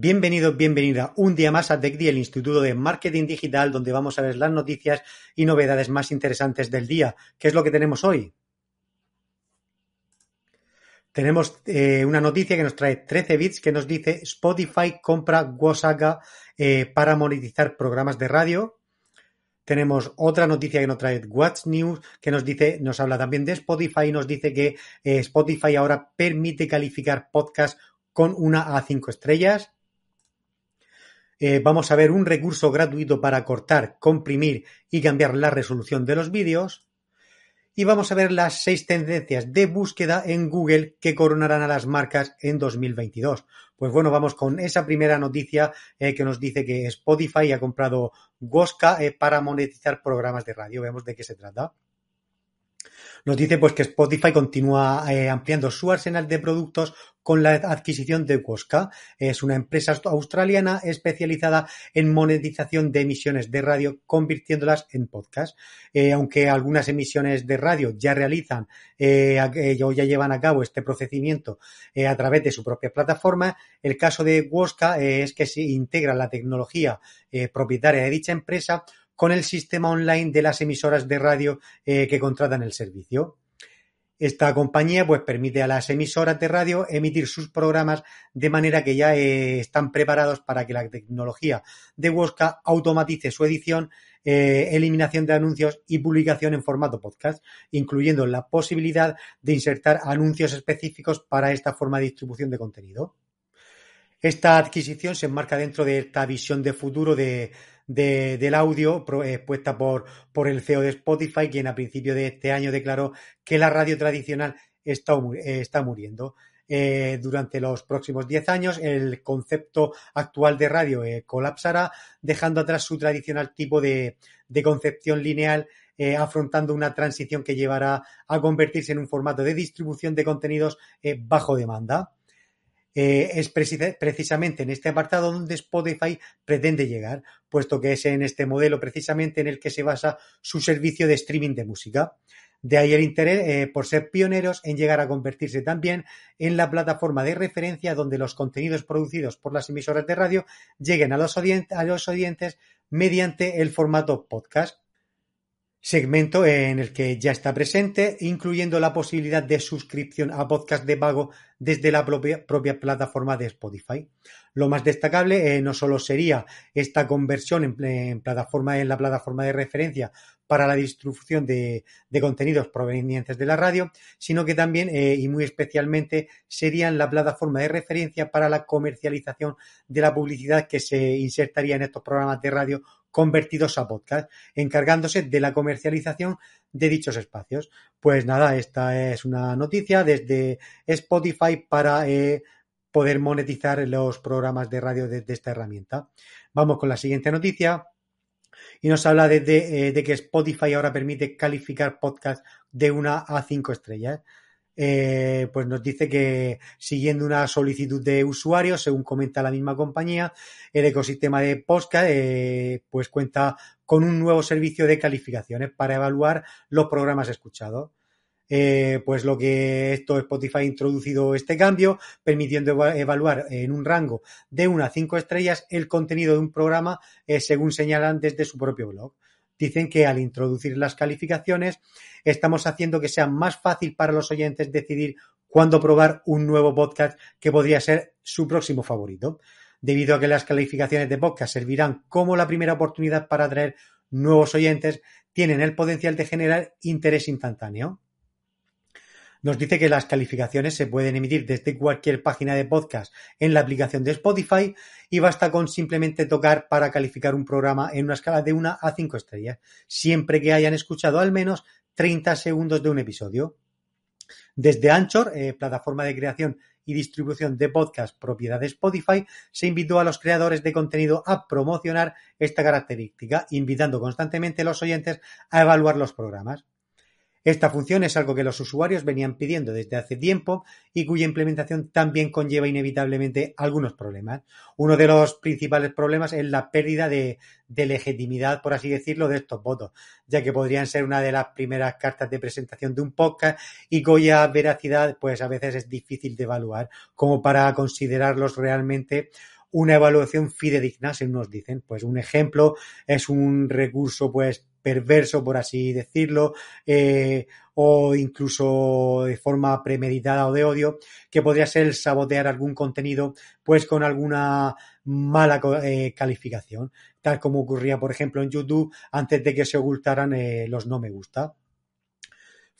Bienvenido, bienvenida un día más a TechDi, el Instituto de Marketing Digital, donde vamos a ver las noticias y novedades más interesantes del día. ¿Qué es lo que tenemos hoy? Tenemos eh, una noticia que nos trae 13 bits que nos dice Spotify compra Wosaga eh, para monetizar programas de radio. Tenemos otra noticia que nos trae Watch News que nos dice, nos habla también de Spotify y nos dice que eh, Spotify ahora permite calificar podcast con una a 5 estrellas. Eh, vamos a ver un recurso gratuito para cortar, comprimir y cambiar la resolución de los vídeos. Y vamos a ver las seis tendencias de búsqueda en Google que coronarán a las marcas en 2022. Pues bueno, vamos con esa primera noticia eh, que nos dice que Spotify ha comprado Woska eh, para monetizar programas de radio. Veamos de qué se trata. Nos dice pues que Spotify continúa ampliando su arsenal de productos con la adquisición de Woska. Es una empresa australiana especializada en monetización de emisiones de radio, convirtiéndolas en podcast. Eh, aunque algunas emisiones de radio ya realizan eh, eh, o ya llevan a cabo este procedimiento a través de su propia plataforma, el caso de Woska es que se integra la tecnología propietaria de dicha empresa con el sistema online de las emisoras de radio que contratan el servicio. Esta compañía pues permite a las emisoras de radio emitir sus programas de manera que ya eh, están preparados para que la tecnología de Woska automatice su edición, eh, eliminación de anuncios y publicación en formato podcast, incluyendo la posibilidad de insertar anuncios específicos para esta forma de distribución de contenido. Esta adquisición se enmarca dentro de esta visión de futuro de, del audio expuesta por, por el CEO de Spotify, quien a principio de este año declaró que la radio tradicional está, eh, está muriendo. Eh, durante los próximos 10 años, el concepto actual de radio eh, colapsará, dejando atrás su tradicional tipo de, de concepción lineal, afrontando una transición que llevará a convertirse en un formato de distribución de contenidos bajo demanda. Eh, es precisamente en este apartado donde Spotify pretende llegar, puesto que es en este modelo precisamente en el que se basa su servicio de streaming de música. De ahí el interés eh, por ser pioneros en llegar a convertirse también en la plataforma de referencia donde los contenidos producidos por las emisoras de radio lleguen a los, a los oyentes mediante el formato podcast segmento en el que ya está presente, incluyendo la posibilidad de suscripción a podcast de pago desde la propia, plataforma de Spotify. Lo más destacable eh, no solo sería esta conversión en, plataforma en la plataforma de referencia para la distribución de, contenidos provenientes de la radio, sino que también eh, y muy especialmente serían la plataforma de referencia para la comercialización de la publicidad que se insertaría en estos programas de radio convertidos a podcast, encargándose de la comercialización de dichos espacios. Pues nada, esta es una noticia desde Spotify para eh, poder monetizar los programas de radio desde esta herramienta. Vamos con la siguiente noticia. Y nos habla de, de eh, que Spotify ahora permite calificar podcast de una a cinco estrellas. Eh, pues nos dice que siguiendo una solicitud de usuarios, según comenta la misma compañía, el ecosistema de Posca eh, pues cuenta con un nuevo servicio de calificaciones para evaluar los programas escuchados. Eh, pues lo que esto Spotify ha introducido este cambio, permitiendo evaluar en un rango de una a cinco estrellas el contenido de un programa según señalan desde su propio blog dicen que al introducir las calificaciones estamos haciendo que sea más fácil para los oyentes decidir cuándo probar un nuevo podcast que podría ser su próximo favorito. Debido a que las calificaciones de podcast servirán como la primera oportunidad para atraer nuevos oyentes, tienen el potencial de generar interés instantáneo. Nos dice que las calificaciones se pueden emitir desde cualquier página de podcast en la aplicación de Spotify y basta con simplemente tocar para calificar un programa en una escala de 1 a 5 estrellas, siempre que hayan escuchado al menos 30 segundos de un episodio. Desde Anchor, eh, plataforma de creación y distribución de podcast propiedad de Spotify, se invitó a los creadores de contenido a promocionar esta característica, invitando constantemente a los oyentes a evaluar los programas. Esta función es algo que los usuarios venían pidiendo desde hace tiempo y cuya implementación también conlleva inevitablemente algunos problemas. Uno de los principales problemas es la pérdida de, legitimidad, por así decirlo, de estos votos, ya que podrían ser una de las primeras cartas de presentación de un podcast y cuya veracidad pues a veces es difícil de evaluar como para considerarlos realmente una evaluación fidedigna, según nos dicen. Pues un ejemplo es un recurso pues perverso, por así decirlo, eh, o incluso de forma premeditada o de odio, que podría ser sabotear algún contenido, pues con alguna mala eh, calificación, tal como ocurría, por ejemplo, en YouTube antes de que se ocultaran eh, los no me gusta.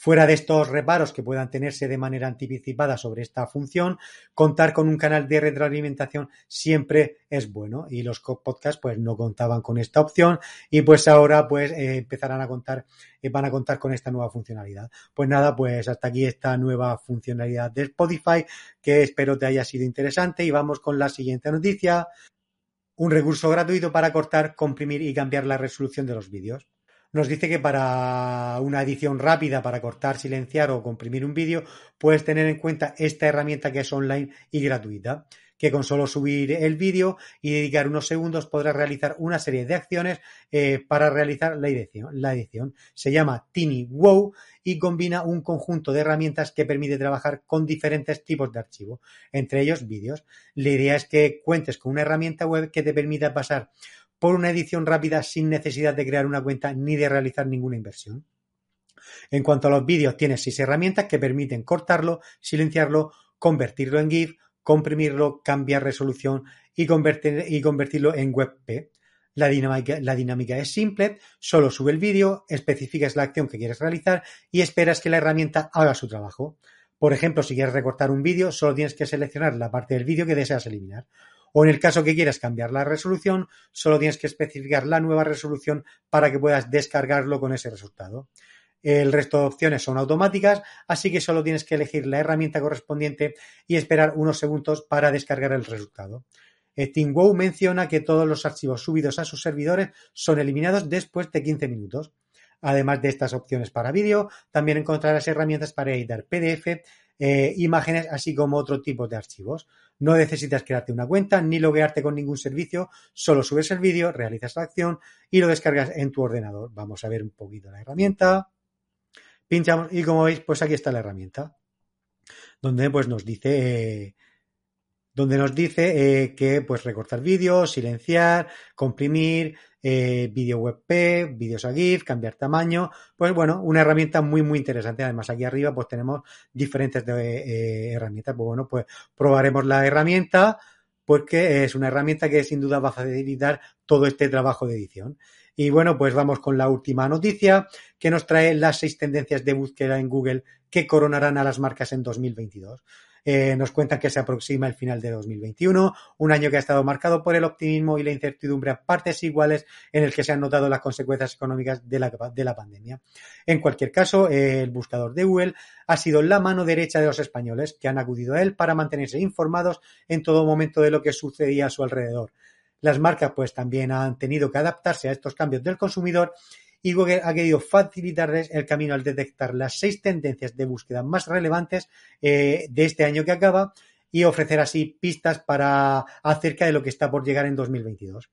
Fuera de estos reparos que puedan tenerse de manera anticipada sobre esta función, contar con un canal de retroalimentación siempre es bueno y los podcasts pues no contaban con esta opción y pues ahora pues eh, empezarán a contar, eh, van a contar con esta nueva funcionalidad. Pues nada, pues hasta aquí esta nueva funcionalidad de Spotify que espero te haya sido interesante y vamos con la siguiente noticia. Un recurso gratuito para cortar, comprimir y cambiar la resolución de los vídeos nos dice que para una edición rápida, para cortar, silenciar o comprimir un vídeo, puedes tener en cuenta esta herramienta que es online y gratuita, que con solo subir el vídeo y dedicar unos segundos podrás realizar una serie de acciones eh, para realizar la edición, la edición. Se llama Tiny Wow y combina un conjunto de herramientas que permite trabajar con diferentes tipos de archivo, entre ellos vídeos. La idea es que cuentes con una herramienta web que te permita pasar por una edición rápida sin necesidad de crear una cuenta ni de realizar ninguna inversión. En cuanto a los vídeos, tienes seis herramientas que permiten cortarlo, silenciarlo, convertirlo en GIF, comprimirlo, cambiar resolución y, convertirlo en WebP. La dinámica, la dinámica es simple, solo sube el vídeo, especificas la acción que quieres realizar y esperas que la herramienta haga su trabajo. Por ejemplo, si quieres recortar un vídeo, solo tienes que seleccionar la parte del vídeo que deseas eliminar. O en el caso que quieras cambiar la resolución, solo tienes que especificar la nueva resolución para que puedas descargarlo con ese resultado. El resto de opciones son automáticas, así que solo tienes que elegir la herramienta correspondiente y esperar unos segundos para descargar el resultado. TeamWow menciona que todos los archivos subidos a sus servidores son eliminados después de 15 minutos. Además de estas opciones para vídeo, también encontrarás herramientas para editar PDF, eh, imágenes, así como otro tipo de archivos. No necesitas crearte una cuenta ni loguearte con ningún servicio, solo subes el vídeo, realizas la acción y lo descargas en tu ordenador. Vamos a ver un poquito la herramienta. Pinchamos y como veis, pues aquí está la herramienta. Donde pues nos dice eh, donde nos dice eh, que pues recortar vídeos, silenciar, comprimir, eh, vídeo WebP, vídeos a GIF, cambiar tamaño, pues bueno, una herramienta muy muy interesante. Además aquí arriba pues tenemos diferentes eh, herramientas. Pues bueno, pues probaremos la herramienta porque es una herramienta que sin duda va a facilitar todo este trabajo de edición. Y bueno, pues vamos con la última noticia que nos trae las seis tendencias de búsqueda en Google que coronarán a las marcas en 2022. Eh, nos cuentan que se aproxima el final de 2021, un año que ha estado marcado por el optimismo y la incertidumbre a partes iguales en el que se han notado las consecuencias económicas de la, de la pandemia. En cualquier caso, el buscador de Google ha sido la mano derecha de los españoles que han acudido a él para mantenerse informados en todo momento de lo que sucedía a su alrededor. Las marcas pues también han tenido que adaptarse a estos cambios del consumidor y Google ha querido facilitarles el camino al detectar las seis tendencias de búsqueda más relevantes eh, de este año que acaba y ofrecer así pistas para acerca de lo que está por llegar en 2022.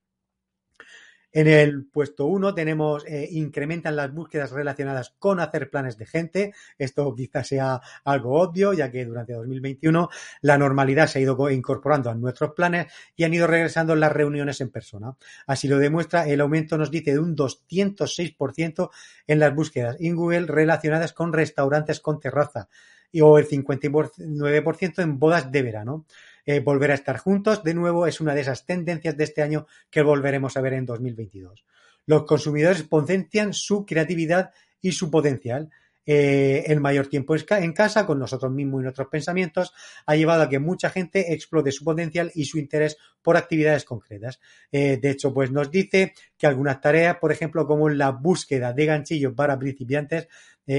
En el puesto 1 tenemos eh, incrementan las búsquedas relacionadas con hacer planes de gente. Esto quizás sea algo obvio, ya que durante 2021 la normalidad se ha ido incorporando a nuestros planes y han ido regresando las reuniones en persona. Así lo demuestra el aumento, nos dice, de un 206% en las búsquedas en Google relacionadas con restaurantes con terraza y o el 59% en bodas de verano. Eh, volver a estar juntos, de nuevo, es una de esas tendencias de este año que volveremos a ver en 2022. Los consumidores potencian su creatividad y su potencial. eh, el mayor tiempo en casa con nosotros mismos y nuestros pensamientos ha llevado a que mucha gente explote su potencial y su interés por actividades concretas. Eh, de hecho, pues nos dice que algunas tareas, por ejemplo, como la búsqueda de ganchillos para principiantes,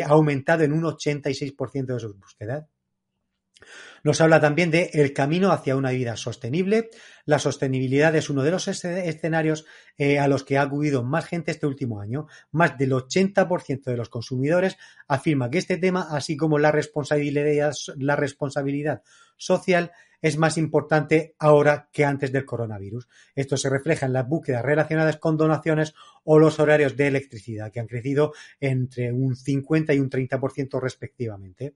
ha aumentado en un 86% de sus búsquedas. Nos habla también de el camino hacia una vida sostenible. La sostenibilidad es uno de los escenarios eh, a los que ha acudido más gente este último año. Más del 80% de los consumidores afirma que este tema, así como la responsabilidad, la responsabilidad social, es más importante ahora que antes del coronavirus. Esto se refleja en las búsquedas relacionadas con donaciones o los horarios de electricidad, que han crecido entre un 50 y un 30% respectivamente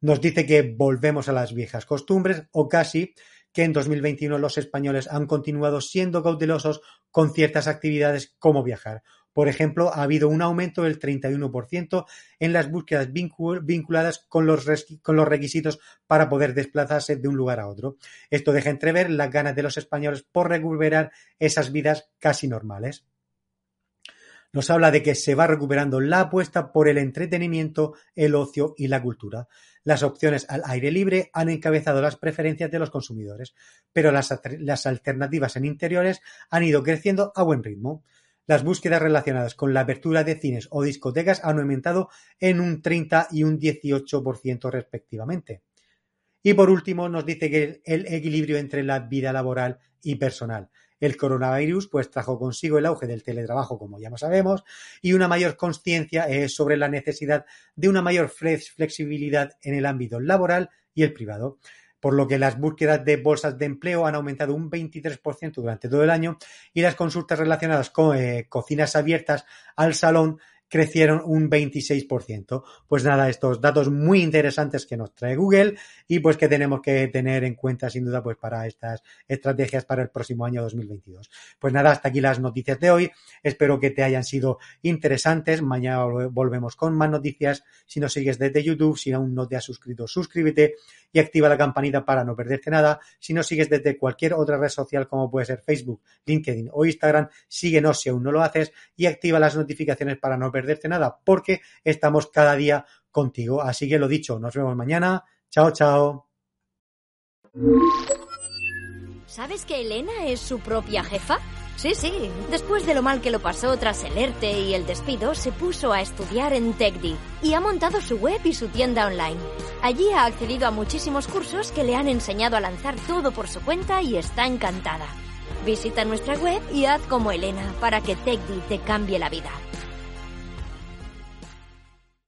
nos dice que volvemos a las viejas costumbres o casi que en 2021 los españoles han continuado siendo cautelosos con ciertas actividades como viajar. Por ejemplo, ha habido un aumento del 31% en las búsquedas vinculadas con los, con los requisitos para poder desplazarse de un lugar a otro. Esto deja entrever las ganas de los españoles por recuperar esas vidas casi normales nos habla de que se va recuperando la apuesta por el entretenimiento, el ocio y la cultura. Las opciones al aire libre han encabezado las preferencias de los consumidores, pero las, alternativas en interiores han ido creciendo a buen ritmo. Las búsquedas relacionadas con la apertura de cines o discotecas han aumentado en un 30 y un 18% respectivamente. Y por último, nos dice que el equilibrio entre la vida laboral y personal. El coronavirus pues trajo consigo el auge del teletrabajo, como ya sabemos, y una mayor conciencia eh, sobre la necesidad de una mayor flexibilidad en el ámbito laboral y el privado. Por lo que las búsquedas de bolsas de empleo han aumentado un 23% durante todo el año y las consultas relacionadas con eh, cocinas abiertas al salón crecieron un 26%. Pues nada, estos datos muy interesantes que nos trae Google y pues que tenemos que tener en cuenta sin duda pues para estas estrategias para el próximo año 2022. Pues nada, hasta aquí las noticias de hoy. Espero que te hayan sido interesantes. Mañana volvemos con más noticias. Si nos sigues desde YouTube, si aún no te has suscrito, suscríbete y activa la campanita para no perderte nada. Si nos sigues desde cualquier otra red social como puede ser Facebook, LinkedIn o Instagram, síguenos si aún no lo haces y activa las notificaciones para no perderte perderte nada, porque estamos cada día contigo. Así que lo dicho, nos vemos mañana. Chao, chao. ¿Sabes que Elena es su propia jefa? Sí, sí. Después de lo mal que lo pasó tras el ERTE y el despido, se puso a estudiar en TechDi y ha montado su web y su tienda online. Allí ha accedido a muchísimos cursos que le han enseñado a lanzar todo por su cuenta y está encantada. Visita nuestra web y haz como Elena para que TechDi te cambie la vida.